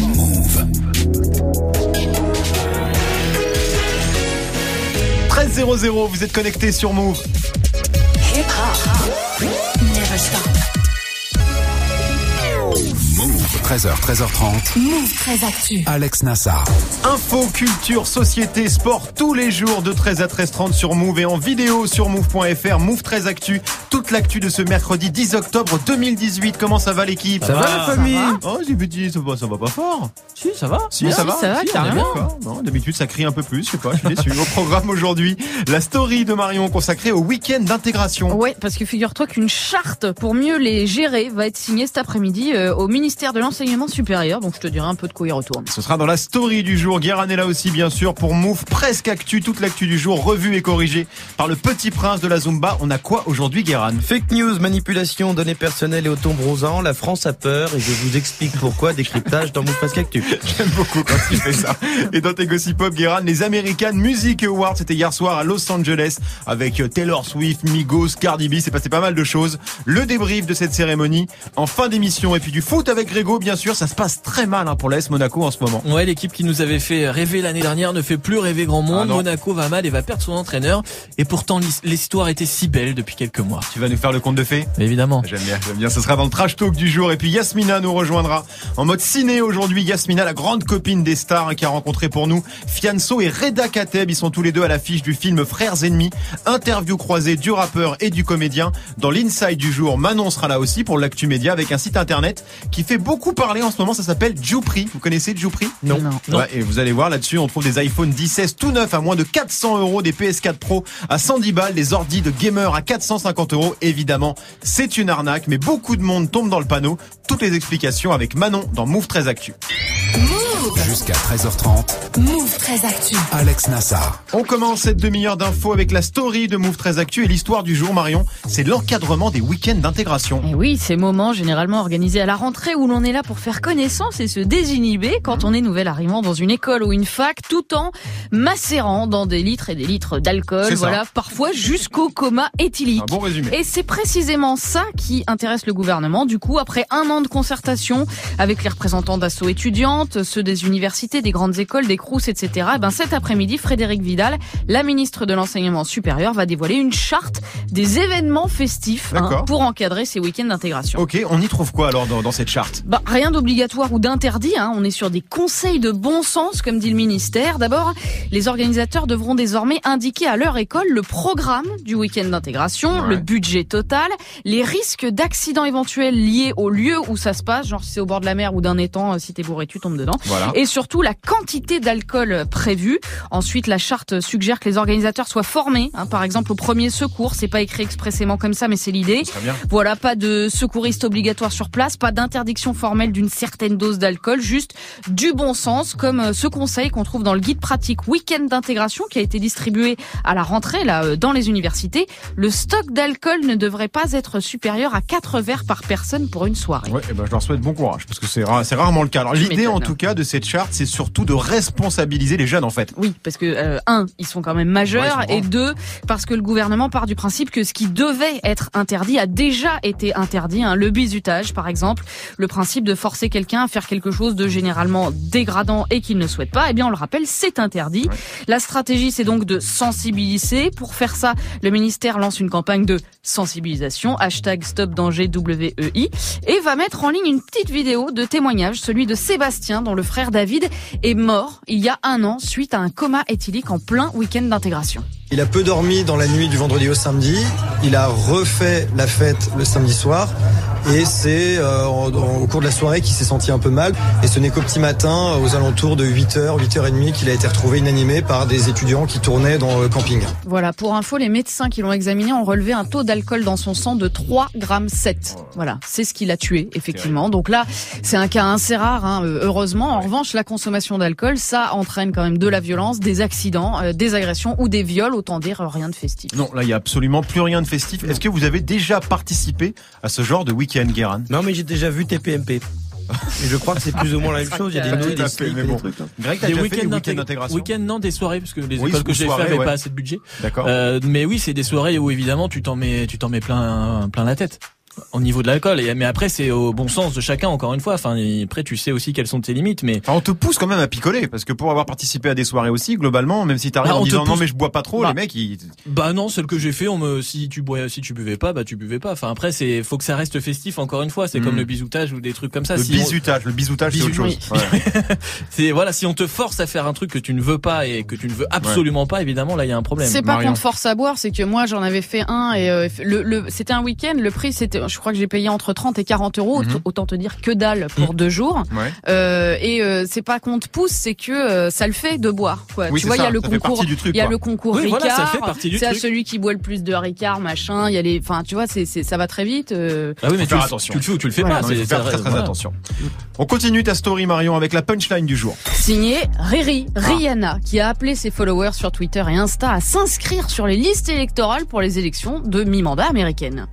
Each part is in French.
Move. 13.00, vous êtes connecté sur Move. Move 13h, 13h30. Move très actu. Alex Nassar. Info, culture, société, sport, tous les jours de 13 à 13h30 sur Move et en vidéo sur Move.fr. Move 13 Actu, toute l'actu de ce mercredi 10 octobre 2018. Comment ça va l'équipe Ça va la famille Oh, j'ai dit, ça va, ça va pas fort. Si, ça va. Si, ça va. ça va, Si, bien. Non, D'habitude, ça crie un peu plus, je sais pas, je suis déçu. Au programme aujourd'hui, la story de Marion consacrée au week-end d'intégration. Ouais, parce que figure-toi qu'une charte pour mieux les gérer va être signée cet après-midi euh, au ministère de l'enseignement supérieur. Donc je te dirai un peu de quoi il retourne. Ce sera dans la story du jour. Guérin est là aussi, bien sûr, pour Move presque actu, toute l'actu du jour, revue et corrigée par le petit prince de la Zumba. On a quoi aujourd'hui, Fake news, manipulation, données personnelles et au ton bronzant, la France a peur et je vous explique pourquoi, décryptage dans Presque Actu. J'aime beaucoup quand il fait ça. Et dans tes gossip pop, Guéran, les American Music Awards, c'était hier soir à Los Angeles avec euh, Taylor Swift, Migos, Cardi B. C'est passé pas mal de choses. Le débrief de cette cérémonie en fin d'émission et puis du foot avec Grégo, bien sûr. Ça se passe très mal hein, pour l'AS Monaco en ce moment. Ouais, l'équipe qui nous avait fait rêver l'année dernière ne fait plus rêver grand Ah monde. non. Monaco va mal et va perdre son entraîneur. Et pourtant, l'his- l'histoire était si belle depuis quelques mois. Tu vas nous faire le conte de fées Mais évidemment. J'aime bien, j'aime bien. Ce sera dans le trash talk du jour. Et puis Yasmina nous rejoindra en mode ciné aujourd'hui. Yasmina, la grande copine des stars hein, qui a rencontré pour nous Fianso et Reda Kateb. Ils sont tous les deux à l'affiche du film Frères ennemis. Interview croisée du rappeur et du comédien. Dans l'inside du jour, Manon sera là aussi pour l'actu média avec un site internet qui fait beaucoup parler en ce moment. Ça s'appelle Joupri. Vous connaissez Joupri Non. Non. Ouais, et vous allez voir là-dessus, on trouve des iPhone 16 tout neufs à moins de 400 euros, des PS4 Pro à 110 balles, des ordis de gamer à 450 euros. Évidemment, c'est une arnaque, mais beaucoup de monde tombe dans le panneau. Toutes les explications avec Manon dans Move 13 Actu. Jusqu'à 13h30. Move très actu. Alex Nassar. On commence cette demi-heure d'infos avec la story de Move 13 Actu et l'histoire du jour, Marion. C'est l'encadrement des week-ends d'intégration. Et oui, ces moments généralement organisés à la rentrée où l'on est là pour faire connaissance et se désinhiber quand on est nouvel arrivant dans une école ou une fac, tout en macérant dans des litres et des litres d'alcool, voilà, parfois jusqu'au coma éthylique. Un bon résumé. Et c'est précisément ça qui intéresse le gouvernement. Du coup, après un an de concertation avec les représentants d'assaut étudiantes, ceux des universités, des grandes écoles, des crous, etc., eh ben cet après-midi, Frédéric Vidal, la ministre de l'enseignement supérieur, va dévoiler une charte des événements festifs hein, pour encadrer ces week-ends d'intégration. Ok, on y trouve quoi alors dans, dans cette charte? Bah, rien d'obligatoire ou d'interdit, hein. on est sur des conseils de bon sens, comme dit le ministère. D'abord, les organisateurs devront désormais indiquer à leur école le programme du week-end d'intégration, Ouais. le budget total, les risques d'accidents éventuels liés au lieu où ça se passe, genre si c'est au bord de la mer ou d'un étang, euh, si t'es bourré, tu tombes dedans. Voilà. Et surtout la quantité d'alcool prévue. Ensuite, la charte suggère que les organisateurs soient formés, hein, par exemple au premier secours. C'est pas écrit expressément comme ça, mais c'est l'idée. Très bien. Voilà, pas de secouriste obligatoire sur place, pas d'interdiction formelle d'une certaine dose d'alcool, juste du bon sens, comme euh, ce conseil qu'on trouve dans le guide pratique week-end d'intégration qui a été distribué à la rentrée là euh, dans les universités. Le stock d'alcool ne devrait pas être supérieur à 4 verres par personne pour une soirée. Ouais, eh ben, je leur souhaite bon courage parce que c'est ra- rarement le cas. Alors l'idée en tout cas de cette charte, c'est surtout de responsabiliser les jeunes en fait. Oui, parce que euh, un, ils sont quand même majeurs, Ouais, et deux, parce que le gouvernement part du principe que ce qui devait être interdit a déjà été interdit. hein. Le bizutage, par exemple, le principe de forcer quelqu'un à faire quelque chose de généralement dégradant et qu'il ne souhaite pas. Eh bien, on le rappelle, c'est interdit. La stratégie, c'est donc de sensibiliser. Pour faire ça, le ministère lance une campagne de sensibilisation, hashtag Stop Danger WEI, et va mettre en ligne une petite vidéo de témoignage, celui de Sébastien, dont le frère David est mort il y a un an suite à un coma éthylique en plein week-end d'intégration. Il a peu dormi dans la nuit du vendredi au samedi. Il a refait la fête le samedi soir. Et c'est euh, au cours de la soirée qu'il s'est senti un peu mal. Et ce n'est qu'au petit matin, aux alentours de 8h, 8h30, qu'il a été retrouvé inanimé par des étudiants qui tournaient dans le camping. Voilà, pour info, les médecins qui l'ont examiné ont relevé un taux d'alcool dans son sang de 3 grammes 7. Voilà, c'est ce qui l'a tué, effectivement. Donc là, c'est un cas assez rare, hein, euh, heureusement. En revanche, la consommation d'alcool, ça entraîne quand même de la violence, des accidents, euh, des agressions ou des viols, autant dire euh, rien de festif. Non, là il y a absolument plus rien de festif. Est-ce que vous avez déjà participé à ce genre de week-end, Guérin? Non, mais j'ai déjà vu TPMP. Et je crois que c'est plus ou moins la même chose. Il y a des des fait, slips, mais des bon. trucs. hein. Greg, t'as Des déjà fait des week-ends week-ends d'intég- d'intégration? week-end, non, des soirées, parce que les Oui, écoles que j'ai fait soirées, n'avaient ouais. pas assez de budget. D'accord. Euh, mais oui, c'est des soirées où évidemment tu t'en mets, tu t'en mets plein, plein la tête. Au niveau de l'alcool. Et mais après, c'est au bon sens de chacun. Encore une fois. Enfin, après, tu sais aussi quelles sont tes limites. Mais Enfin, on te pousse quand même à picoler parce que pour avoir participé à des soirées aussi, globalement, même si t'arrives Bah, en on te disant non mais je bois pas trop, Bah. les mecs ils bah non, celle que j'ai fait, on me si tu bois, si tu buvais pas, bah tu buvais pas. Enfin après, c'est faut que ça reste festif. Encore une fois, c'est Mm. comme le bisoutage ou des trucs comme ça. le Si on- bisutage, le bisutage c'est autre Bisou- chose. Ouais. c'est voilà, si on te force à faire un truc que tu ne veux pas et que tu ne veux absolument pas, évidemment là il y a un problème. C'est pas qu'on te force à boire, c'est que moi j'en avais fait un et euh, le, le c'était un week-end. Le prix c'était, je crois que j'ai payé entre 30 et 40 euros. Mhm. Autant te dire que dalle pour deux jours. Ouais. Euh, et euh, c'est pas qu'on te pousse, c'est que euh, ça le fait de boire. Quoi. Oui, tu vois, il y a le concours, il y a le concours Oui, Ricard. voilà, ça fait partie du c'est à celui qui boit le plus de Ricard, machin. Il y a les, enfin, tu vois, c'est, c'est ça va très vite. euh. Ah oui, mais Faut tu, faire le- attention. tu le fais ou tu le fais Voilà. pas. Non, faire très très voilà. attention. On continue ta story Marion avec la punchline du jour. Signé Riri, Rihanna, qui a appelé ses followers sur Twitter et Insta à s'inscrire sur les listes électorales pour les élections de mi-mandat américaines.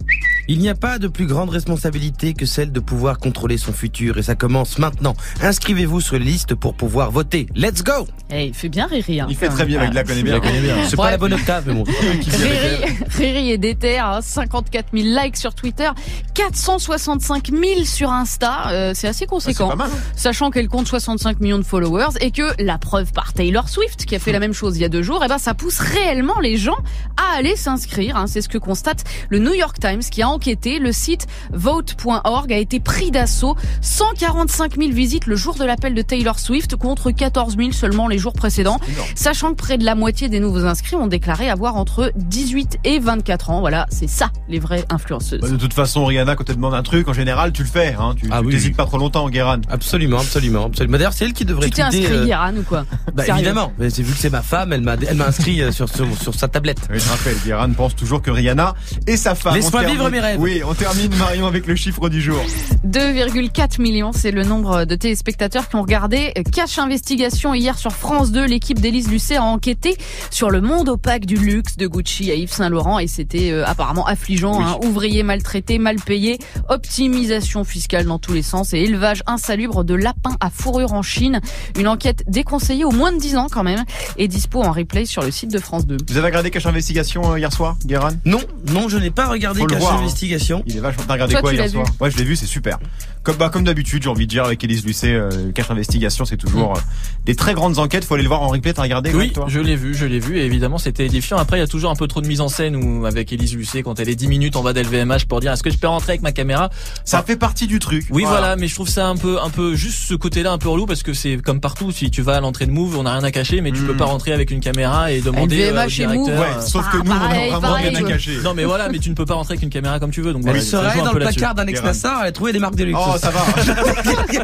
Il n'y a pas de plus grande responsabilité que celle de pouvoir contrôler son futur et ça commence maintenant. Inscrivez-vous sur les listes pour pouvoir voter. Let's go Eh, il fait bien Riri. Hein, Il fait très bien, il la connaît bien. C'est Ouais. pas la bonne octave, mais bon. Riri, Riri est déter, hein, 54 000 likes sur Twitter, 465 000 sur Insta, euh, c'est assez conséquent. pas mal. hein. Sachant qu'elle compte 65 millions de followers et que la preuve par Taylor Swift, qui a fait la même chose il y a deux jours, eh ben ça pousse réellement les gens à aller s'inscrire. hein. C'est ce que constate le New York Times qui a enquêté. Le site vote.org a été pris d'assaut. 145 000 visites le jour de l'appel de Taylor Swift contre 14 000 seulement les jours précédents. Sachant que près de la moitié des nouveaux inscrits ont déclaré avoir entre 18 et 24 ans. Voilà, c'est ça les vraies influenceuses. Bah, de toute façon, Rihanna, quand elle demande un truc, en général, tu le fais. Hein. Tu Ah oui, t'hésites oui. pas trop longtemps, Guérin. Absolument, absolument, absolument. D'ailleurs, c'est elle qui devrait Tu t'es inscrit, euh, Guérin, ou quoi Bah évidemment, mais c'est vu que c'est ma femme, elle m'a elle m'a inscrit euh, sur, sur sur sa tablette. Oui, je rappelle, Guérin pense toujours que Rihanna et sa femme. Laisse-moi vivre mes rêves. Oui, on termine Marion avec le chiffre du jour. 2,4 millions, c'est le nombre de téléspectateurs qui ont regardé Cache Investigation hier sur France 2. L'équipe d'Élise Lucet a enquêté sur le monde opaque du luxe de Gucci à Yves Saint Laurent et c'était euh, apparemment affligeant. Oui. hein. Ouvriers maltraités, mal payés, optimisation fiscale dans tous les sens et élevage insalubre de lapins à fourrure en Chine. Une enquête déconseillée au moins de 10 ans quand même et dispo en replay sur le site de France 2. Vous avez regardé Cache Investigation euh, hier soir, Guérin? Non, non, je n'ai pas regardé Cache voir, hein. Investigation. Il est vachement. T'as regardé Toi, quoi tu hier l'as soir vu Ouais, je l'ai vu, c'est super. Comme bah, comme d'habitude, j'ai envie de dire avec Élise Lucet, euh, Cache Investigation, c'est toujours euh, des très grandes enquêtes. Faut aller le voir en replay. T'as regardé Oui, toi? je l'ai vu, je l'ai vu, et évidemment c'était édifiant. Après, il y a toujours un peu trop de mise en scène où, avec Élise Lucet, quand elle est 10 minutes en bas d'LVMH pour dire est-ce que je peux rentrer avec ma caméra? Ça fait partie du truc. Oui, voilà. mais je trouve ça un peu, un peu juste ce côté-là un peu relou parce que c'est comme partout. Si tu vas à l'entrée de Move, on n'a rien à cacher, mais tu peux pas rentrer avec une caméra et demander euh, au LVMH et Move, directeur. Ouais, euh, sauf que Ah, nous, on a vraiment pareil, rien à cacher. Non, mais voilà, mais tu ne peux pas rentrer avec une caméra comme tu veux. Donc Elle voilà, serait dans le placard d'un ex-Nassar, elle a trouvé des marques de luxe. Oh, ça va.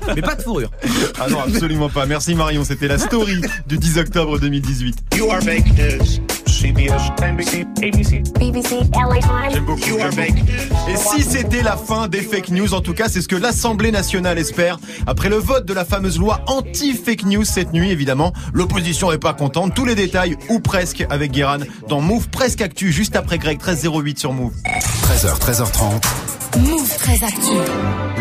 mais pas de fourrure. Ah non, absolument pas. Merci Marion. C'était la story du 10 octobre 2018. You are fake news. CBS, NBC, ABC. BBC, LA Times. J'aime beaucoup. You are j'aime fake beaucoup. news. Et si c'était la fin des fake news, en tout cas, c'est ce que l'Assemblée nationale espère. Après le vote de la fameuse loi anti-fake news cette nuit, évidemment, l'opposition est pas contente. Tous les détails, ou presque, avec Guéran, dans Move Presque Actu, juste après Greg, 1308 sur Move. 13h, 13h30. Move très actu.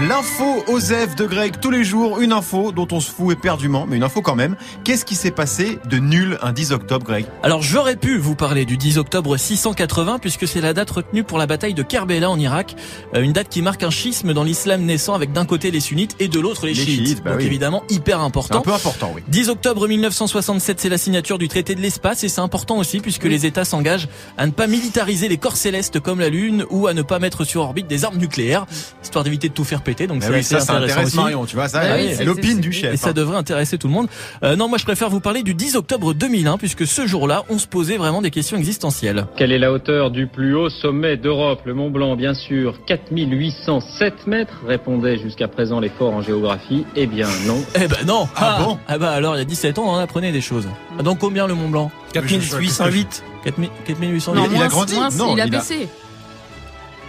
L'info Osef de Greg, tous les jours, une info dont on se fout éperdument, mais une info quand même. Qu'est-ce qui s'est passé de nul un 10 octobre, Greg? Alors j'aurais pu vous parler du 10 octobre 680 puisque c'est la date retenue pour la bataille de Kerbela en Irak, Euh, une date qui marque un schisme dans l'islam naissant avec d'un côté les sunnites et de l'autre les, Les chiites. chiites, bah Donc oui. évidemment hyper C'est un important. peu important, oui. 10 octobre 1967, c'est la signature du traité de l'espace et c'est important aussi puisque les États s'engagent à ne pas militariser les corps célestes comme la Lune ou à ne pas mettre sur orbite des armes nucléaires, histoire d'éviter de tout faire péter. Donc Ah c'est oui, assez ça, ça intéressant intéresse aussi. Marion, tu vois, ça, Ah oui, c'est- du chef. Et ça hein. devrait intéresser tout le monde. Euh, non, moi je préfère vous parler du 10 octobre 2001 puisque ce jour-là, on se posait vraiment des questions existentielles. Quelle est la hauteur du plus haut sommet d'Europe? Le Mont Blanc, bien sûr. 4807 mètres, répondaient jusqu'à présent les forts en géographie. Eh bien non. Eh ben non Ah bon Ah bah alors il y a 17 ans, on en apprenait des choses. Ah, Donc combien le Mont Blanc? 4808. 4000 4800 Non, il a grandi moins, Non, il a il a- baissé.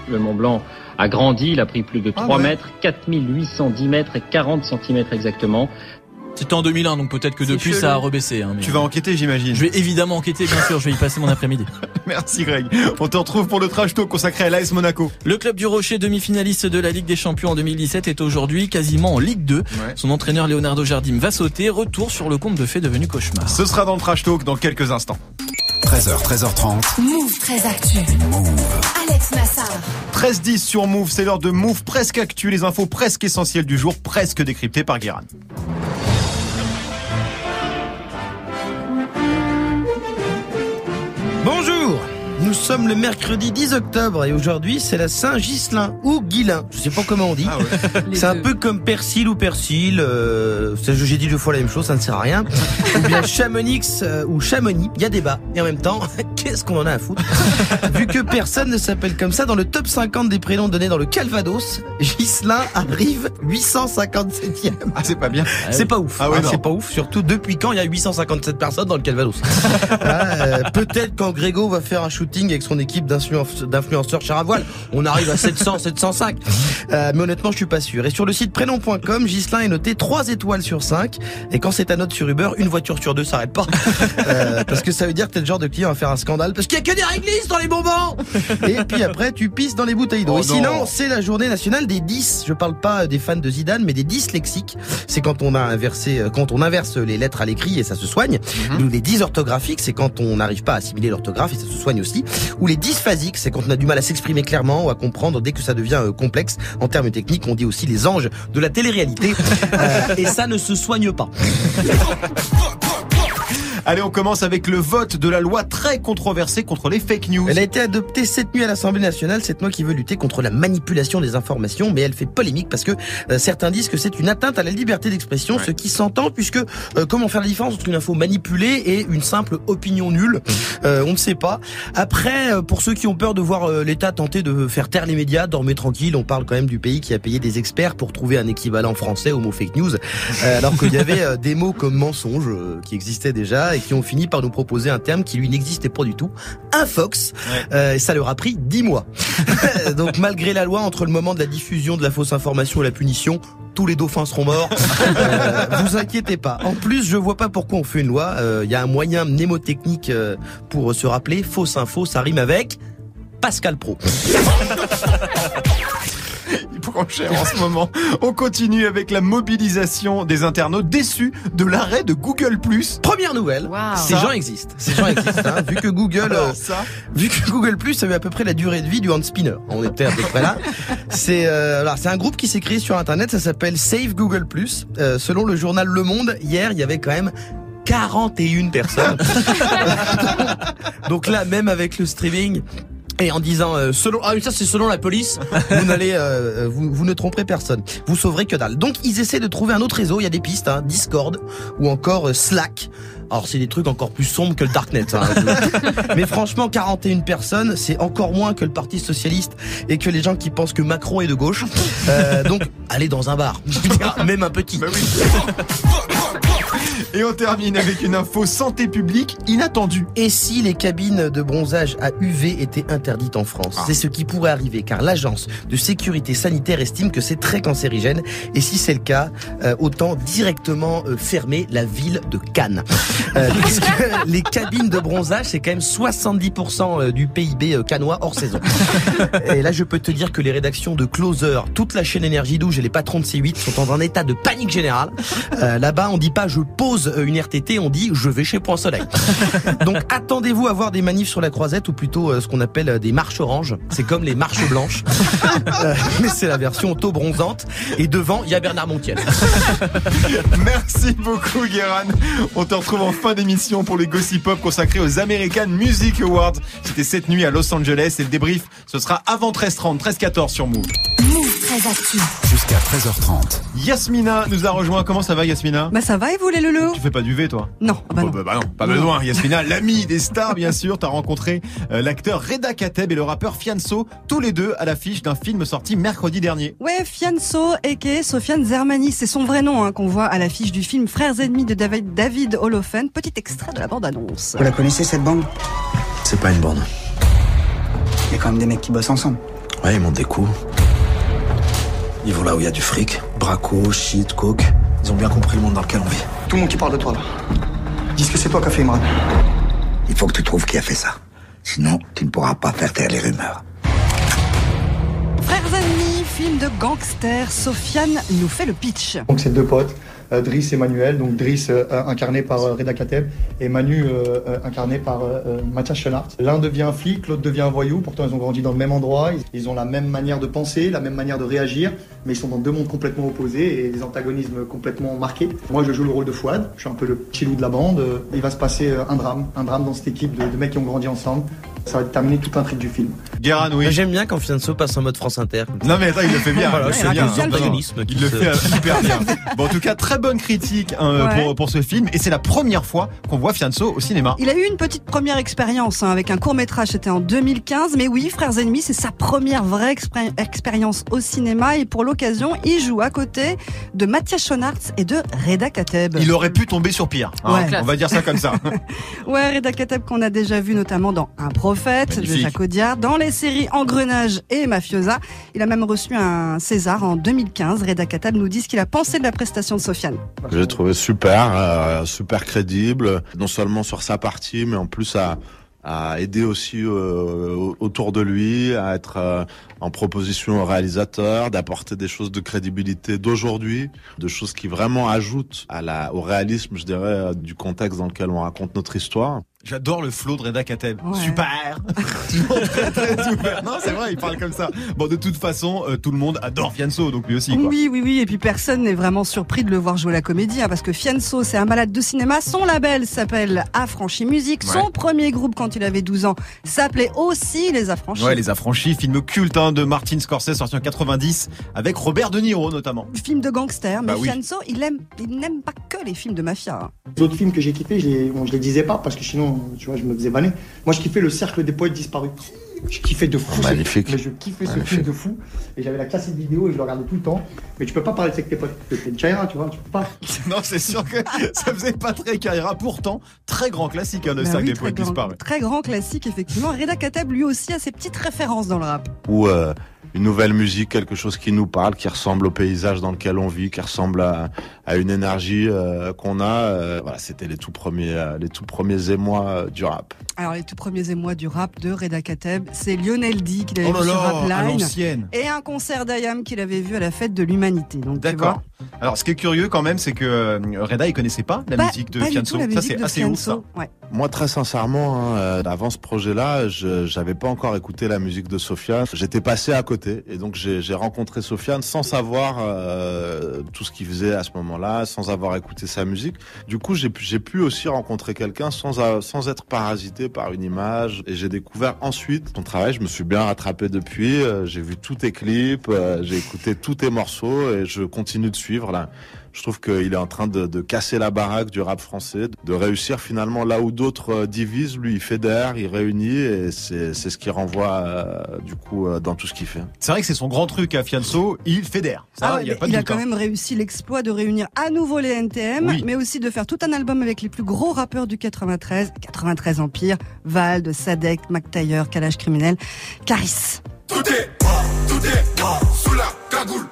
Le Mont Blanc a grandi, il a pris plus de Ah 3 ouais. mètres, 4810 mètres et 40 centimètres exactement. C'était en 2001, donc peut-être que depuis chelou. ça a rebaissé. hein, mais- Tu vas enquêter, j'imagine. Je vais évidemment enquêter, bien sûr, je vais y passer mon après-midi. Merci Greg. On te retrouve pour le trash talk consacré à l'AS Monaco. Le club du Rocher, demi-finaliste de la Ligue des Champions en 2017, est aujourd'hui quasiment en Ligue 2. Son entraîneur Leonardo Jardim va sauter, retour sur le compte de fait devenu cauchemar. Ce sera dans le trash talk dans quelques instants. 13h, 13h30. Move très actu. Alex Nassar. 13-10 sur Move, c'est l'heure de Move presque actu, les infos presque essentielles du jour, presque décryptées par Guérin. Sommes le mercredi 10 octobre et aujourd'hui c'est la Saint-Gislain ou Guilin, je sais pas comment on dit. c'est un peu comme Persil ou Persil, euh, j'ai dit deux fois la même chose, ça ne sert à rien. ou bien Chamonix euh, ou Chamonix, il y a débat. Et en même temps, qu'est-ce qu'on en a à foutre Vu que personne ne s'appelle comme ça, dans le top 50 des prénoms donnés dans le Calvados, Gislain arrive 857e. Ah c'est pas bien. C'est pas ouf. Ah ouais, hein, non. c'est pas ouf, surtout depuis quand il y a 857 personnes dans le Calvados? Ah, euh, Peut-être quand Grégo va faire un shooting avec son équipe d'influence- d'influenceurs char à voile, on arrive à 700, 705. Euh, mais honnêtement, je suis pas sûr. Et sur le site prénom.com, Gislain est noté 3 étoiles sur 5. Et quand c'est ta note sur Uber, une voiture sur deux s'arrête pas. Euh, parce que ça veut dire que t'es le genre de client à faire un scandale. Parce qu'il y a que des réglisses dans les bonbons Et puis après, tu pisses dans les bouteilles d'eau. Oh et sinon, non. c'est la journée nationale des 10. Je parle pas des fans de Zidane, mais des dyslexiques. C'est quand on a inversé, euh, quand on inverse les lettres à l'écrit et ça se soigne. Ou les dysorthographiques, c'est quand on n'arrive pas à assimiler l'orthographe et ça se soigne aussi. Ou les dysphasiques, c'est quand on a du mal à s'exprimer clairement ou à comprendre dès que ça devient euh, complexe. En termes techniques, on dit aussi les anges de la télé-réalité. Euh, et ça ne se soigne pas. Allez, on commence avec le vote de la loi très controversée contre les fake news. Elle a été adoptée cette nuit à l'Assemblée nationale, cette loi qui veut lutter contre la manipulation des informations, mais elle fait polémique parce que euh, certains disent que c'est une atteinte à la liberté d'expression, ce qui s'entend puisque euh, comment faire la différence entre une info manipulée et une simple opinion nulle? Euh, On ne sait pas. Après, euh, pour ceux qui ont peur de voir euh, l'État tenter de faire taire les médias, dormez tranquille, on parle quand même du pays qui a payé des experts pour trouver un équivalent français au mot fake news, euh, alors qu'il y avait des mots comme mensonge qui existaient déjà et qui ont fini par nous proposer un terme qui lui n'existait pas du tout, un fox. Euh, et ça leur a pris 10 mois. Donc malgré la loi, entre le moment de la diffusion de la fausse information et la punition, tous les dauphins seront morts. Euh, vous inquiétez pas. En plus, je vois pas pourquoi on fait une loi. Euh, Il y a un moyen mnémotechnique euh, pour se rappeler. Fausse info, ça rime avec Pascal Pro. Il prend cher en ce moment. On continue avec la mobilisation des internautes déçus de l'arrêt de Google+. Première nouvelle. Ces gens existent. Ces gens existent. hein. Vu que Google, euh, Alors ça, Vu que Google Plus avait à peu près la durée de vie du hand spinner, on était à peu près là. C'est euh, alors c'est un groupe qui s'est créé sur internet, ça s'appelle Save Google Plus. Euh, selon le journal Le Monde, hier il y avait quand même 41 personnes. Donc là, même avec le streaming. Et en disant euh, selon ah ça c'est selon la police. Vous n'allez euh, vous, vous ne tromperez personne. Vous sauverez que dalle. Donc ils essaient de trouver un autre réseau. Il y a des pistes hein, Discord ou encore euh, Slack. Alors c'est des trucs encore plus sombres que le darknet hein. mais franchement 41 personnes c'est encore moins que le parti socialiste et que les gens qui pensent que Macron est de gauche. Euh, donc allez dans un bar. Même un petit. Bah. Et on termine avec une info santé publique inattendue. Et si les cabines de bronzage à UV étaient interdites en France? C'est ce qui pourrait arriver car l'agence de sécurité sanitaire estime que c'est très cancérigène et si c'est le cas, euh, autant directement euh, fermer la ville de Cannes. Euh, parce que les cabines de bronzage, c'est quand même 70% euh, du PIB cannois hors saison. Et là, je peux te dire que les rédactions de Closer, toute la chaîne Énergie 12 et les patrons de C8 sont dans un état de panique générale. Là-bas, on dit pas je pose euh, une RTT, on dit je vais chez Point Soleil. Donc attendez-vous à voir des manifs sur la croisette ou plutôt euh, ce qu'on appelle euh, des marches oranges. C'est comme les marches blanches. Mais c'est la version auto bronzante. Et devant, il y a Bernard Montiel. Merci beaucoup, Guéran. On te retrouve en fin d'émission pour les Gossip Pop consacrés aux American Music Awards. C'était cette nuit à Los Angeles et le débrief, ce sera avant 13h30, 13h14 sur Move. Actu. Jusqu'à 13h30. Yasmina nous a rejoint. Comment ça va, Yasmina? Bah ça va et vous les loulous? Tu fais pas du V, toi? Non, ah bah non. Oh, bah, bah non, pas besoin. Yasmina, l'ami des stars, bien sûr. T'as rencontré euh, l'acteur Reda Kateb et le rappeur Fianso, tous les deux à l'affiche d'un film sorti mercredi dernier. Ouais, Fianso, a.k.a. Sofiane Zermani, c'est son vrai nom hein, qu'on voit à l'affiche du film Frères ennemis de David, David Holofen. Petit extrait de la bande-annonce. Vous la connaissez cette bande? C'est pas une bande. Il y a quand même des mecs qui bossent ensemble. Ouais, ils montent des coups. Ils vont là où il y a du fric. Braco, shit, coke. Ils ont bien compris le monde dans lequel on vit. Tout le monde qui parle de toi là. Dis que c'est toi qui as fait Imran. Il faut que tu trouves qui a fait ça. Sinon, tu ne pourras pas faire taire les rumeurs. Frères ennemis, film de gangster. Sofiane nous fait le pitch. Donc c'est deux potes, Driss et Manuel. Donc Driss euh, incarné par euh, Reda Kateb et Manu euh, euh, incarné par euh, euh, Mathias Schoenaerts. L'un devient flic, l'autre devient voyou. Pourtant ils ont grandi dans le même endroit. Ils, ont la même manière de penser, la même manière de réagir, mais ils sont dans deux mondes complètement opposés et des antagonismes complètement marqués. Moi je joue le rôle de Fouad. Je suis un peu le petit loup de la bande. Euh, Il va se passer euh, un drame, un drame dans cette équipe de, de mecs qui ont grandi ensemble. Ça va déterminer toute l'intrigue du film. Guérin, oui. J'aime bien quand Fianso passe en mode France Inter. Non mais attends, il le fait bien. Voilà, il c'est bien, bien. le Il le fait super bien. Bon, en tout cas, très bonne critique hein, Ouais. pour, pour ce film. Et c'est la première fois qu'on voit Fianso au cinéma. Il a eu une petite première expérience hein, avec un court métrage, c'était en 2015. Mais oui, Frères Ennemis, c'est sa première vraie expérience au cinéma. Et pour l'occasion, il joue à côté de Mathias Schoenaerts et de Reda Kateb. Il aurait pu tomber sur pire. hein. Ouais. On va dire ça comme ça. Ouais, Reda Kateb qu'on a déjà vu notamment dans Un prophète Magnifique. de Jacques Audiard, dans les séries Engrenage et Mafiosa. Il a même reçu un César en 2015. Reda Kateb nous dit ce qu'il a pensé de la prestation de Sofiane. que J'ai trouvé super, euh, super crédible, non seulement sur sa partie, mais en plus à, à aider aussi euh, au- autour de lui, à être euh, en proposition au réalisateur, d'apporter des choses de crédibilité d'aujourd'hui, de choses qui vraiment ajoutent à la, au réalisme, je dirais, du contexte dans lequel on raconte notre histoire. J'adore le flow de Reda Kateb. Ouais. Super Toujours très très super. Non, c'est vrai, il parle comme ça. Bon, de toute façon, euh, tout le monde adore Fianso, donc lui aussi. Quoi. Oui, oui, oui. Et puis personne n'est vraiment surpris de le voir jouer la comédie, hein, parce que Fianso, c'est un malade de cinéma. Son label s'appelle Affranchi Musique. Son Ouais. premier groupe, quand il avait 12 ans, s'appelait aussi Les Affranchis. Ouais, Les Affranchis, film culte hein, de Martin Scorsese sorti en 90 avec Robert De Niro notamment. Film de gangster, mais Bah oui. Fianso, il aime, il n'aime pas que les films de mafia. hein. Les autres films que j'ai kiffé, je je les disais pas parce que sinon, tu vois, je me faisais vanner. Moi, je kiffais Le Cercle des poètes disparus. Je kiffais de fou. Magnifique. Mais je kiffais ce film de fou. Et j'avais la cassette vidéo et je le regardais tout le temps. Mais tu peux pas parler de ça avec tes potes. T'es une Chaira, tu vois, tu peux pas. Non, c'est sûr que ça faisait pas très carrière. Pourtant, très grand classique, hein, le Bah sac oui, des poètes grand, disparus. Très grand classique, effectivement. Reda Kateb, lui aussi, a ses petites références dans le rap. ou euh, une nouvelle musique, quelque chose qui nous parle, qui ressemble au paysage dans lequel on vit, qui ressemble à, à une énergie euh, qu'on a. euh, voilà, c'était les tout premiers, euh, les tout premiers émois euh, du rap. Alors, les tout premiers émois du rap de Reda Kateb, c'est Lionel D qu'il avait Oh vu sur Rapline. l'ancienne. Et un concert d'Ayam qu'il avait vu à la fête de l'humanité. Donc, tu D'accord. Alors, ce qui est curieux quand même, c'est que euh, Reda, il connaissait pas la pas- musique de pas du Fianso. tout la Ça, c'est assez ouf, ça. Ouais. Moi, très sincèrement, hein, euh, avant ce projet-là, je j'avais pas encore écouté la musique de Sofiane. J'étais passé à côté, et donc j'ai rencontré Sofiane sans savoir euh, tout ce qu'il faisait à ce moment-là, sans avoir écouté sa musique. Du coup, j'ai pu aussi rencontrer quelqu'un sans sans être parasité par une image, et j'ai découvert ensuite ton travail. Je me suis bien rattrapé depuis. j'ai vu tous tes clips, j'ai écouté tous tes morceaux, et je continue de suivre là. Je trouve qu'il est en train de, de casser la baraque du rap français, de réussir finalement là où d'autres euh, divisent, lui il fédère, il réunit et c'est c'est ce qui renvoie euh, du coup euh, dans tout ce qu'il fait. C'est vrai que c'est son grand truc à Fianso, il fédère. Ça, Ah ouais, il y a pas il quand hein. même réussi l'exploit de réunir à nouveau les NTM, Oui. mais aussi de faire tout un album avec les plus gros rappeurs du 93, 93 Empire, Vald, Sadek, McTayer, Kalash Criminel, Caris. Tout est tout est sous la cagoule,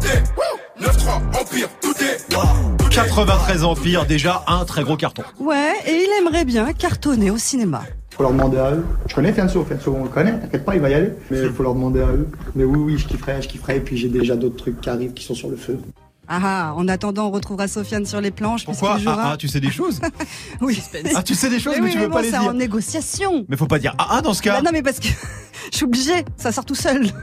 tout est wouh, 9-3 Empire, tout est moi. 93 Empire, déjà un très gros carton. Ouais, et il aimerait bien cartonner au cinéma. Faut leur demander à eux. Je connais Fianso, Fianso on le connaît, t'inquiète pas, il va y aller. Mais il faut leur demander à eux. Mais oui, oui, je kifferais, je kifferais. Et puis j'ai déjà d'autres trucs qui arrivent qui sont sur le feu. Ah ah, en attendant, on retrouvera Sofiane sur les planches. Pourquoi jouera... ah, ah, tu sais des choses Oui. Ah, tu sais des choses, mais, oui, tu veux bon, pas les dire. en négociation. Mais faut pas dire ah, ah dans ce cas. Bah non, mais parce que je suis obligée, ça sort tout seul.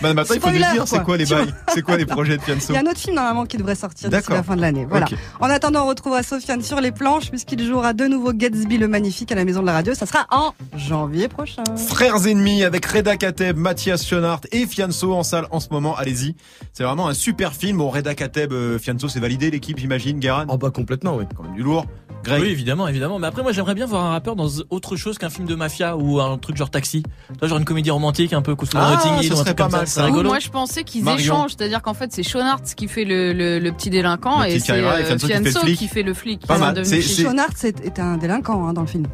Bah, maintenant, il faut nous dire c'est quoi. les bails, c'est quoi les projets de Fianso. Il y a un autre film normalement qui devrait sortir d'ici la fin de l'année. Voilà. En attendant, on retrouvera Sofiane sur les planches puisqu'il jouera de nouveau Gatsby le magnifique à la Maison de la Radio. Ça sera en janvier prochain. Frères ennemis avec Reda Kateb, Mathias Schoenaerts et Fianso en salle en ce moment. Allez-y. C'est vraiment un super film. Reda Kateb, euh, Fianso, c'est validé l'équipe, j'imagine, Garan Oh bah complètement, oui. Quand même du lourd. Greg. Oui, évidemment, évidemment. Mais après, moi, j'aimerais bien voir un rappeur dans autre chose qu'un film de mafia ou un truc genre taxi. Toi, genre une comédie romantique, un peu costaud Ah, Notting Hill un serait truc pas comme ça. mal, C'est ça. Moi, je pensais qu'ils échangent, c'est-à-dire qu'en fait, c'est Schoenaerts qui fait le, le, le petit délinquant Le et petit c'est euh, Fianso qui fait le flic. qui fait le flic. Pas mal. est un délinquant hein, dans le film.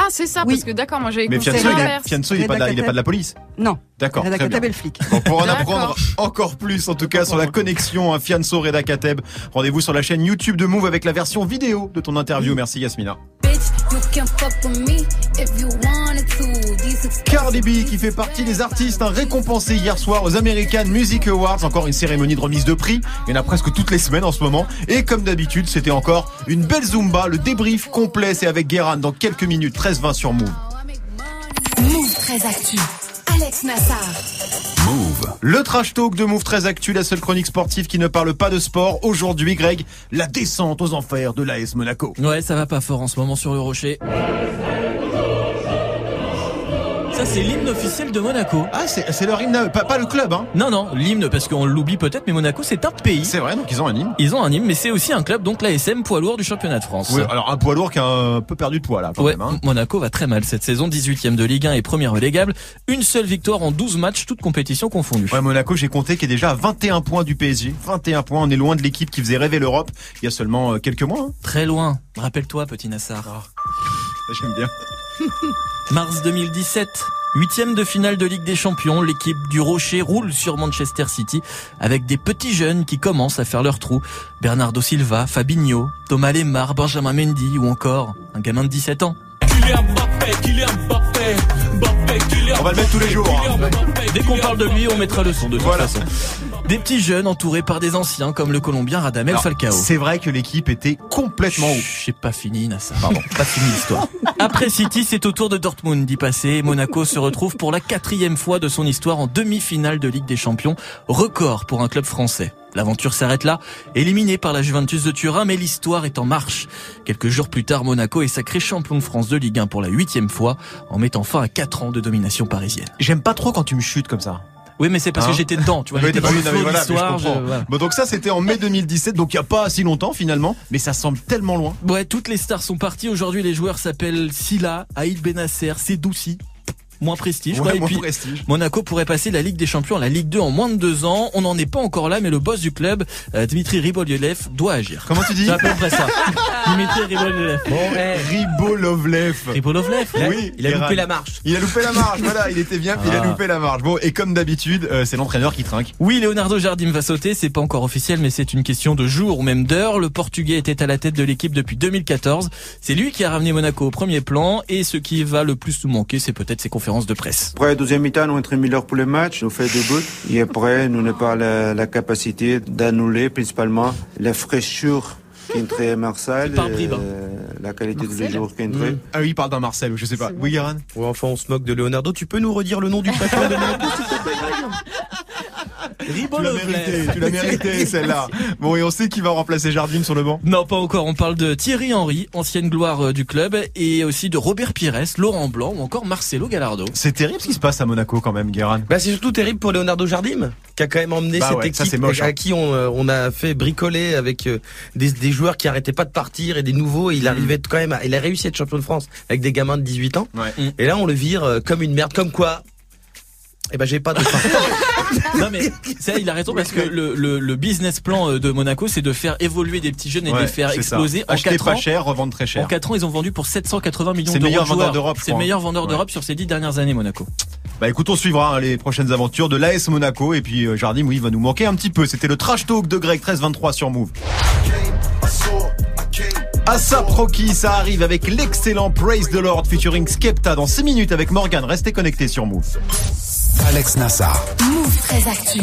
Ah, c'est ça, Oui. parce que d'accord, moi j'avais Mais compris Fianso, il est. Fianso, il est pas de la, il est pas de la police. Non. D'accord. Reda Kateb est le flic. Bon, pour en apprendre encore plus, en tout cas, sur la connexion hein, Fianso Reda Kateb, rendez-vous sur la chaîne YouTube de Move avec la version vidéo de ton interview. Merci Yasmina. Cardi B qui fait partie des artistes hein, récompensés hier soir aux American Music Awards. Encore une cérémonie de remise de prix. Il y en a presque toutes les semaines en ce moment. Et comme d'habitude, c'était encore une belle Zumba. Le débrief complet, c'est avec Guérin dans quelques minutes. 13-20 sur Move. Move très actu. Alex Nassar. Move. Le trash talk de Move très actu, la seule chronique sportive qui ne parle pas de sport. Aujourd'hui, Greg, la descente aux enfers de l'AS Monaco. Ouais, ça va pas fort en ce moment sur le rocher. C'est l'hymne officiel de Monaco. Ah, c'est leur hymne, pas, pas le club, hein Non, non, l'hymne, parce qu'on l'oublie peut-être, mais Monaco, c'est un pays. C'est vrai, donc ils ont un hymne. Ils ont un hymne, mais c'est aussi un club, donc l'ASM poids lourd du championnat de France. Oui, alors un poids lourd qui a un peu perdu de poids là, quand Ouais, même. Hein. Monaco va très mal cette saison, 18ème de Ligue 1 et premier relégable. Une seule victoire en 12 matchs, toutes compétitions confondues. Ouais, Monaco, j'ai compté, qui est déjà à 21 points du PSG. 21 points, on est loin de l'équipe qui faisait rêver l'Europe il y a seulement euh, quelques mois. hein. Très loin. Rappelle-toi, petit Nassar. J'aime bien. Mars 2017. Huitième de finale de Ligue des Champions, l'équipe du Rocher roule sur Manchester City avec des petits jeunes qui commencent à faire leur trou. Bernardo Silva, Fabinho, Thomas Lemar, Benjamin Mendy ou encore un gamin de 17 ans. On va le mettre tous les jours. hein. Dès qu'on parle de lui, on mettra le son de toute Voilà. façon. Des petits jeunes entourés par des anciens comme le Colombien Radamel Alors, Falcao. C'est vrai que l'équipe était complètement ouf. J'ai pas fini, Nassa. Pardon, pas fini l'histoire. Après City, c'est au tour de Dortmund d'y passer. Monaco se retrouve pour la quatrième fois de son histoire en demi-finale de Ligue des Champions. Record pour un club français. L'aventure s'arrête là, éliminé par la Juventus de Turin, mais l'histoire est en marche. Quelques jours plus tard, Monaco est sacré champion de France de Ligue 1 pour la huitième fois, en mettant fin à quatre ans de domination parisienne. J'aime pas trop quand tu me chutes comme ça. Oui, mais c'est parce Hein que j'étais dedans, tu vois. Oui, pas non, voilà, je je- voilà. Bon, donc ça, c'était en mai 2017, donc il y a pas si longtemps finalement, mais ça semble tellement loin. Ouais, toutes les stars sont parties. Aujourd'hui, les joueurs s'appellent Silla, Aïd Benasser, Sedoussi. Moins prestige, Ouais, quoi. Et moins puis, prestige. Monaco pourrait passer la Ligue des Champions à la Ligue 2 en moins de deux ans. On n'en est pas encore là, mais le boss du club, euh, Dmitri Riboliev, doit agir. Comment tu dis C'est à peu près ça. Dimitri Riboliev. Bon, eh, Ribolovlev. Ribolovlev Oui, il a loupé la marche. Il a loupé la marche, voilà, il était bien, puis il a Ah. loupé la marche. Bon, et comme d'habitude, euh, c'est l'entraîneur qui trinque. Oui, Leonardo Jardim va sauter, c'est pas encore officiel, mais c'est une question de jour ou même d'heure. Le Portugais était à la tête de l'équipe depuis 2014. C'est lui qui a ramené Monaco au premier plan, et ce qui va le plus nous manquer, c'est peut-être ses conférences de presse. Après la deuxième mi-temps, nous entrons meilleurs pour le match, nous fait des buts. Et après, nous n'avons pas la, la capacité d'annuler principalement la fraîcheur qui entrait à Marseille, hein. euh, la qualité de Marseille les joueurs qui entraient. Mm. Ah oui, il parle d'un Marcel, je sais pas. Oui, Ouais, enfin, on se moque de Leonardo. Tu peux nous redire le nom du patron de Monaco s'il te plaît, Greg Tu l'as mérité, tu l'as mérité celle-là. Bon, et on sait qui va remplacer Jardim sur le banc? Non, pas encore. On parle de Thierry Henry, ancienne gloire euh, du club, et aussi de Robert Pires, Laurent Blanc ou encore Marcelo Gallardo. C'est terrible ce qui se passe à Monaco quand même, Guérin. Bah, c'est surtout terrible pour Leonardo Jardim, qui a quand même emmené Bah cette ouais, équipe c'est moche, hein. à qui on, euh, on a fait bricoler avec euh, des, des joueurs qui arrêtaient pas de partir et des nouveaux. Et il arrivait quand même, à- il a réussi à être champion de France avec des gamins de 18 ans. Ouais. Mm. Et là, on le vire comme une merde, comme quoi. Eh ben, j'ai pas de. Non mais ça, il a raison parce que le, le, le business plan euh, de Monaco, c'est de faire évoluer des petits jeunes et de les faire c'est ça. exploser. En Acheter 4 pas ans, cher, revendre très en cher. 4 ans, ils ont vendu pour 780 millions C'est le d'euros. meilleur de vendeur d'Europe, C'est meilleur vendeur d'Europe sur ces 10 dernières années, Monaco. Bah écoute, on suivra hein, les prochaines aventures de l'AS Monaco et puis euh, Jardim, oui, il va nous manquer un petit peu. C'était le trash talk de Greg 1323 sur Move. ASAP Rocky, ça arrive avec l'excellent Praise the Lord featuring Skepta dans 6 minutes avec Morgan. Restez connectés sur Move. Alex Nassar. Move très actu.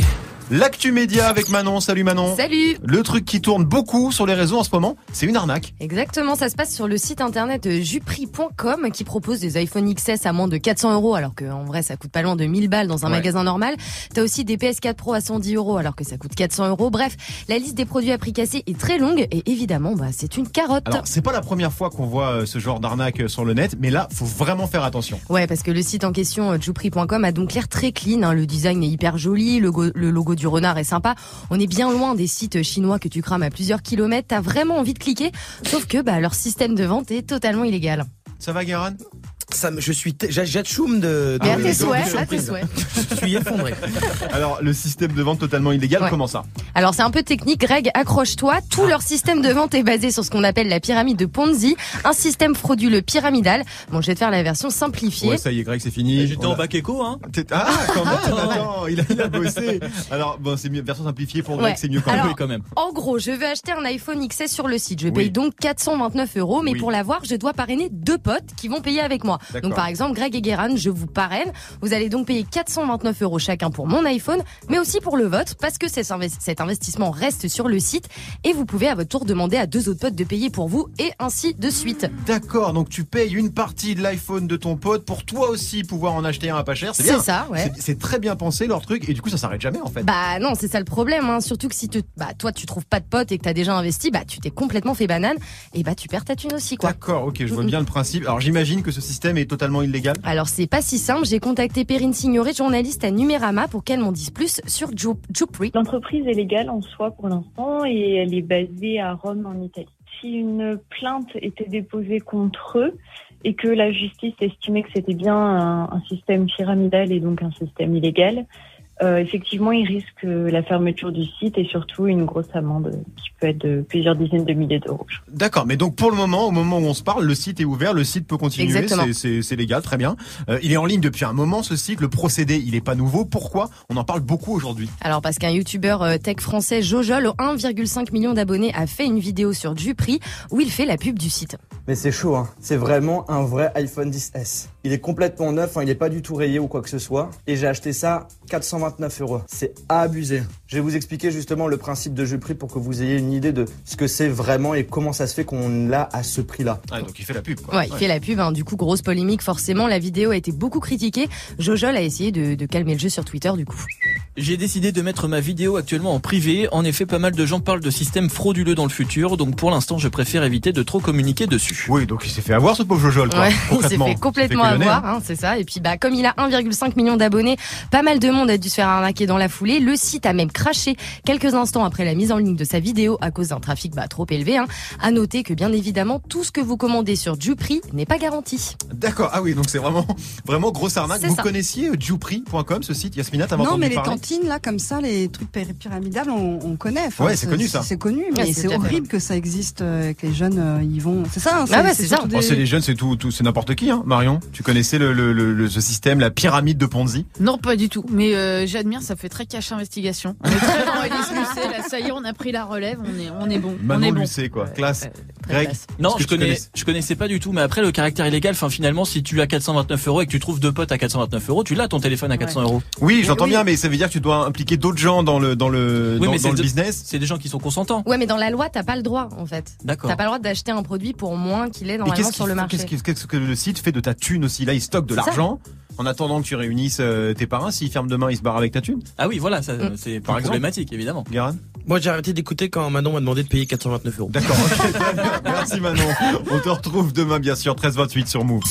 L'actu média avec Manon. Salut Manon. Salut Le truc qui tourne beaucoup sur les réseaux en ce moment, c'est une arnaque. Exactement, ça se passe sur le site internet jupri.com qui propose des iPhone XS à moins de 400 euros alors qu'en vrai ça coûte pas loin de 1000 balles dans un Ouais. magasin normal. T'as aussi des PS4 Pro à 110 euros alors que ça coûte 400 euros. Bref, la liste des produits à prix cassé est très longue et évidemment bah, c'est une carotte. Alors, c'est pas la première fois qu'on voit euh, ce genre d'arnaque euh, sur le net, mais là, faut vraiment faire attention. Ouais, parce que le site en question, euh, jupri.com, a donc l'air très clean. hein. Le design est hyper joli, le, go- le logo du renard est sympa. On est bien loin des sites chinois que tu crames à plusieurs kilomètres. T'as vraiment envie de cliquer, sauf que bah, leur système de vente est totalement illégal. Ça va, Guérin? Ça, je suis, j'atchoum de. Mais de- à tes de- de souhaits, à surprise. tes souhaits. Je suis effondré. Alors, le système de vente totalement illégal, Ouais. comment ça Alors c'est un peu technique, Greg, accroche-toi. Tout leur système de vente est basé sur ce qu'on appelle la pyramide de Ponzi, un système frauduleux pyramidal. Bon, je vais te faire la version simplifiée. Ouais, ça y est, Greg, c'est fini. J'étais On en bac éco, hein. Ah, quand même, attends, il a, il a bossé. Alors, bon, c'est mieux, version simplifiée pour Greg, Ouais. c'est mieux quand Alors, même. quand même. En gros, je veux acheter un iPhone XS sur le site. Je Oui. paye donc 429 euros, mais Oui. pour l'avoir, je dois parrainer deux potes qui vont payer avec moi. Donc par exemple, Greg et Guérin, je vous parraine. Vous allez donc payer 429 euros chacun pour mon iPhone, mais aussi pour le vôtre, parce que cet invest- cet investissement reste sur le site et vous pouvez à votre tour demander à deux autres potes de payer pour vous et ainsi de suite. D'accord, donc tu payes une partie de l'iPhone de ton pote pour toi aussi pouvoir en acheter un à pas cher. C'est C'est bien. ça, ouais. C'est- très bien pensé leur truc et du coup ça s'arrête jamais en fait. Bah non, c'est ça le problème. Hein. Surtout que si te, bah, toi tu trouves pas de potes et que t'as déjà investi, bah tu t'es complètement fait banane et bah tu perds ta thune aussi quoi. D'accord, ok, je vois bien le principe. Alors j'imagine que ce système est totalement illégal. Alors c'est pas si simple, j'ai contacté Perrine Signoret, journaliste à Numérama, pour qu'elle m'en dise plus sur Ju- Jupri. L'entreprise est légale en soi pour l'instant et elle est basée à Rome en Italie. Si une plainte était déposée contre eux et que la justice estimait que c'était bien un, un système pyramidal et donc un système illégal, euh, effectivement, ils risquent euh, la fermeture du site et surtout une grosse amende qui peut être de plusieurs dizaines de milliers d'euros. D'accord, mais donc pour le moment, au moment où on se parle, le site est ouvert, le site peut continuer, c'est- légal, très bien. Euh, il est en ligne depuis un moment ce site, le procédé il est pas nouveau. Pourquoi On en parle beaucoup aujourd'hui? Alors parce qu'un youtubeur euh, tech français Jojol, 1,5 million d'abonnés, a fait une vidéo sur Jupri où il fait la pub du site. Mais c'est chaud, hein. c'est vraiment un vrai iPhone 10S. Il est complètement neuf, hein, il est pas du tout rayé ou quoi que ce soit. Et j'ai acheté ça 429 euros. C'est abusé. Je vais vous expliquer justement le principe de jeu prix pour que vous ayez une idée de ce que c'est vraiment et comment ça se fait qu'on l'a à ce prix-là. Ah, donc il fait la pub quoi. Ouais, il fait la pub, hein. du coup grosse polémique forcément, la vidéo a été beaucoup critiquée. Jojol a essayé de, de calmer le jeu sur Twitter du coup. J'ai décidé de mettre ma vidéo actuellement en privé. En effet, pas mal de gens parlent de systèmes frauduleux dans le futur, donc pour l'instant, je préfère éviter de trop communiquer dessus. Oui, donc il s'est fait avoir ce pauvre Jojol quoi. Ouais, il s'est fait complètement fait avoir, hein, c'est ça. Et puis bah comme il a 1,5 million d'abonnés, pas mal de monde a dû se faire arnaquer dans la foulée. Le site a même craché quelques instants après la mise en ligne de sa vidéo à cause d'un trafic bah, trop élevé. Hein. À noter que bien évidemment tout ce que vous commandez sur Jupri n'est pas garanti. D'accord, ah oui, donc c'est vraiment, vraiment grosse arnaque. Vous ça. connaissiez euh, Jupri.com, ce site Yasmina, t'avais Non, mais les parler cantines, là, comme ça, les trucs pyra- pyramidables, on, on connaît. Enfin, Ouais, c'est connu, ça. C'est connu, Ouais, mais c'est horrible que ça existe, euh, que les jeunes euh, y vont. C'est ça, hein, Ah ouais, c'est ça. surtout Oh, des- c'est les jeunes, c'est tout, tout c'est n'importe qui, hein. Marion, tu connaissais le, le, le- le- ce système, la pyramide de Ponzi? Non, pas du tout. Mais euh, j'admire, ça fait très cache investigation. On très Lucet, là, ça y est, on a pris la relève, on est, on est bon. on Manon est bon. Lucet, quoi. Classe. Greg. Non, je connais, connaissais je connaissais pas du tout, mais après le caractère illégal, enfin finalement, si tu as 429 euros et que tu trouves deux potes à 429 euros, tu l'as ton téléphone à 400 euros. Oui, j'entends oui. bien, mais ça veut dire que tu dois impliquer d'autres gens dans le, dans le, Oui, dans, mais dans c'est le de- business. C'est des gens qui sont consentants. Ouais, mais dans la loi, t'as pas le droit en fait. D'accord. T'as pas le droit d'acheter un produit pour moins qu'il est normalement sur le marché. qu'est-ce que- le site fait de ta thune aussi? Là, il stocke de l'argent en attendant que tu réunisses euh, tes parrains. S'ils ferment demain, ils se barrent avec ta thune. Ah oui, voilà, ça, Mm. c'est problématique, évidemment. Garan Moi, j'ai arrêté d'écouter quand Manon m'a demandé de payer 429 euros. D'accord. Merci Manon. On te retrouve demain, bien sûr, 13-28 sur Move.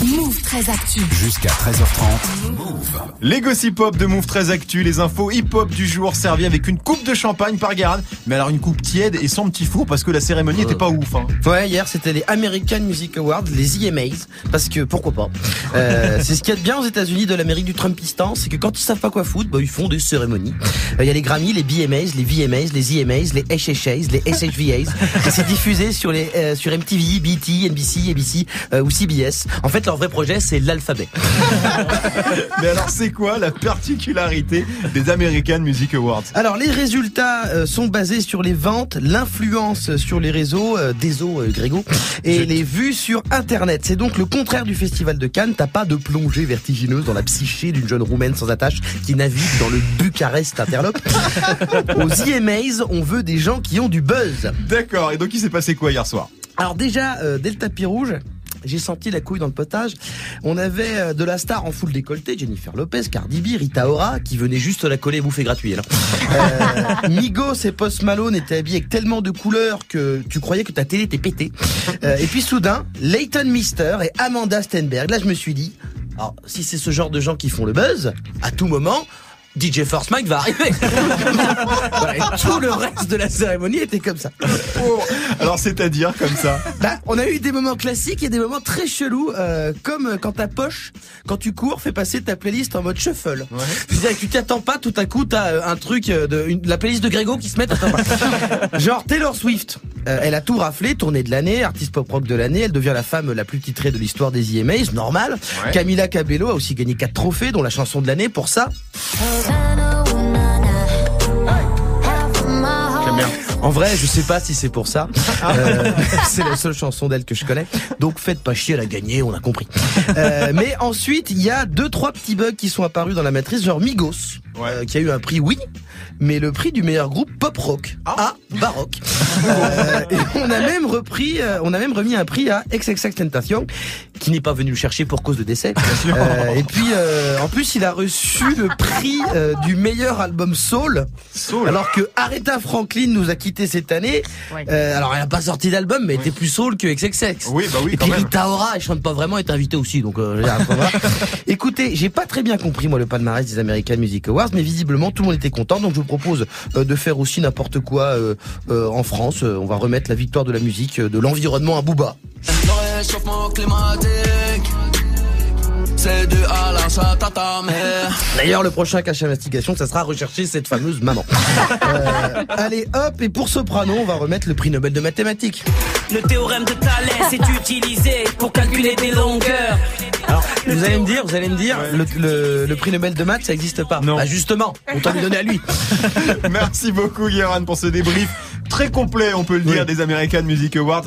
Move très actu. Jusqu'à 13h30. Move. Les gossip hop de Move très actu, les infos hip-hop du jour servis avec une coupe de champagne par Garan. Mais alors une coupe tiède et sans petit four parce que la cérémonie était pas ouf. Hein. Ouais, hier c'était les American Music Awards, les EMAs, parce que pourquoi pas. Euh, c'est ce qu'il y a de bien aux États-Unis de l'Amérique du Trumpistan, c'est que quand ils savent pas quoi foutre, bah, ils font des cérémonies. Euh, Il y a les Grammy, les BMAs, les VMAs, les EMAs, les HHAs, les SHVAs, c'est diffusé sur les euh, sur MTV, BT, NBC, ABC euh, ou CBS. En fait, leur vrai projet c'est l'alphabet. Mais alors c'est quoi la particularité des American Music Awards? Alors les résultats euh, sont basés sur les ventes, l'influence sur les réseaux, euh, désolé euh, Grégo, et les vues sur Internet. C'est donc le contraire du festival de Cannes. T'as pas de plongée vertigineuse dans la psyché d'une jeune roumaine sans attache qui navigue dans le Bucarest interlope. Aux EMAs, on veut des gens qui ont du buzz. D'accord, et donc il s'est passé quoi hier soir? Alors déjà, euh, dès le tapis rouge, j'ai senti la couille dans le potage. On avait euh, de la star en full décolleté, Jennifer Lopez, Cardi B, Rita Ora, qui venait juste la coller et bouffer gratuit. Euh, Migos et Post Malone étaient habillés avec tellement de couleurs que tu croyais que ta télé était pétée. Euh, et puis soudain, Leighton Mister et Amanda Stenberg. Là, je me suis dit, alors, si c'est ce genre de gens qui font le buzz, à tout moment, DJ Force Mike va arriver. Tout le reste de la cérémonie était comme ça. Alors c'est-à-dire comme ça Bah, on a eu des moments classiques et des moments très chelous, euh, comme quand ta poche, quand tu cours, fait passer ta playlist en mode shuffle. C'est-à-dire que tu t'attends pas, tout à coup, t'as euh, un truc euh, de une- la playlist de Grégo qui se met. t'attends pas. Genre Taylor Swift. Euh, elle a tout raflé, tournée de l'année, artiste pop rock de l'année. Elle devient la femme la plus titrée de l'histoire des EMAs, normal. Ouais. Camila Cabello a aussi gagné quatre trophées, dont la chanson de l'année pour ça. En vrai, je sais pas si c'est pour ça. Euh, c'est la seule chanson d'elle que je connais. Donc faites pas chier, elle a gagné, on a compris. Euh, mais ensuite, il y a deux trois petits bugs qui sont apparus dans la matrice, genre Migos, euh, qui a eu un prix, oui, mais le prix du meilleur groupe pop rock à baroque. Et on a même repris, on a même remis un prix à XXX Tentation, qui n'est pas venu le chercher pour cause de décès. Et puis, en plus, il a reçu le prix du meilleur album soul, alors que Aretha Franklin nous a quitté cette année. Euh, alors, elle n'a pas sorti d'album, mais elle était plus soul que XXX. Oui, bah oui, Et quand puis même. Rita Ora, elle chante pas vraiment, est invitée aussi, donc euh. Écoutez, j'ai pas très bien compris moi le palmarès des American Music Awards, mais visiblement tout le monde était content, donc je vous propose euh, de faire aussi n'importe quoi euh, euh, en France. On va remettre la victoire de la musique, euh, de l'environnement à Booba. Le réchauffement climatique, c'est à ta mère. D'ailleurs, le prochain cache investigation, ça sera rechercher cette fameuse maman. Euh, allez, hop, et pour Soprano, on va remettre le prix Nobel de mathématiques. Le théorème de Thalès est utilisé pour calculer des longueurs. Alors, vous allez me dire, vous allez me dire, le, le- le prix Nobel de maths, ça n'existe pas. Non. Bah justement, autant lui donner à lui. Merci beaucoup Guérin pour ce débrief très complet, on peut le dire, des American Music Awards.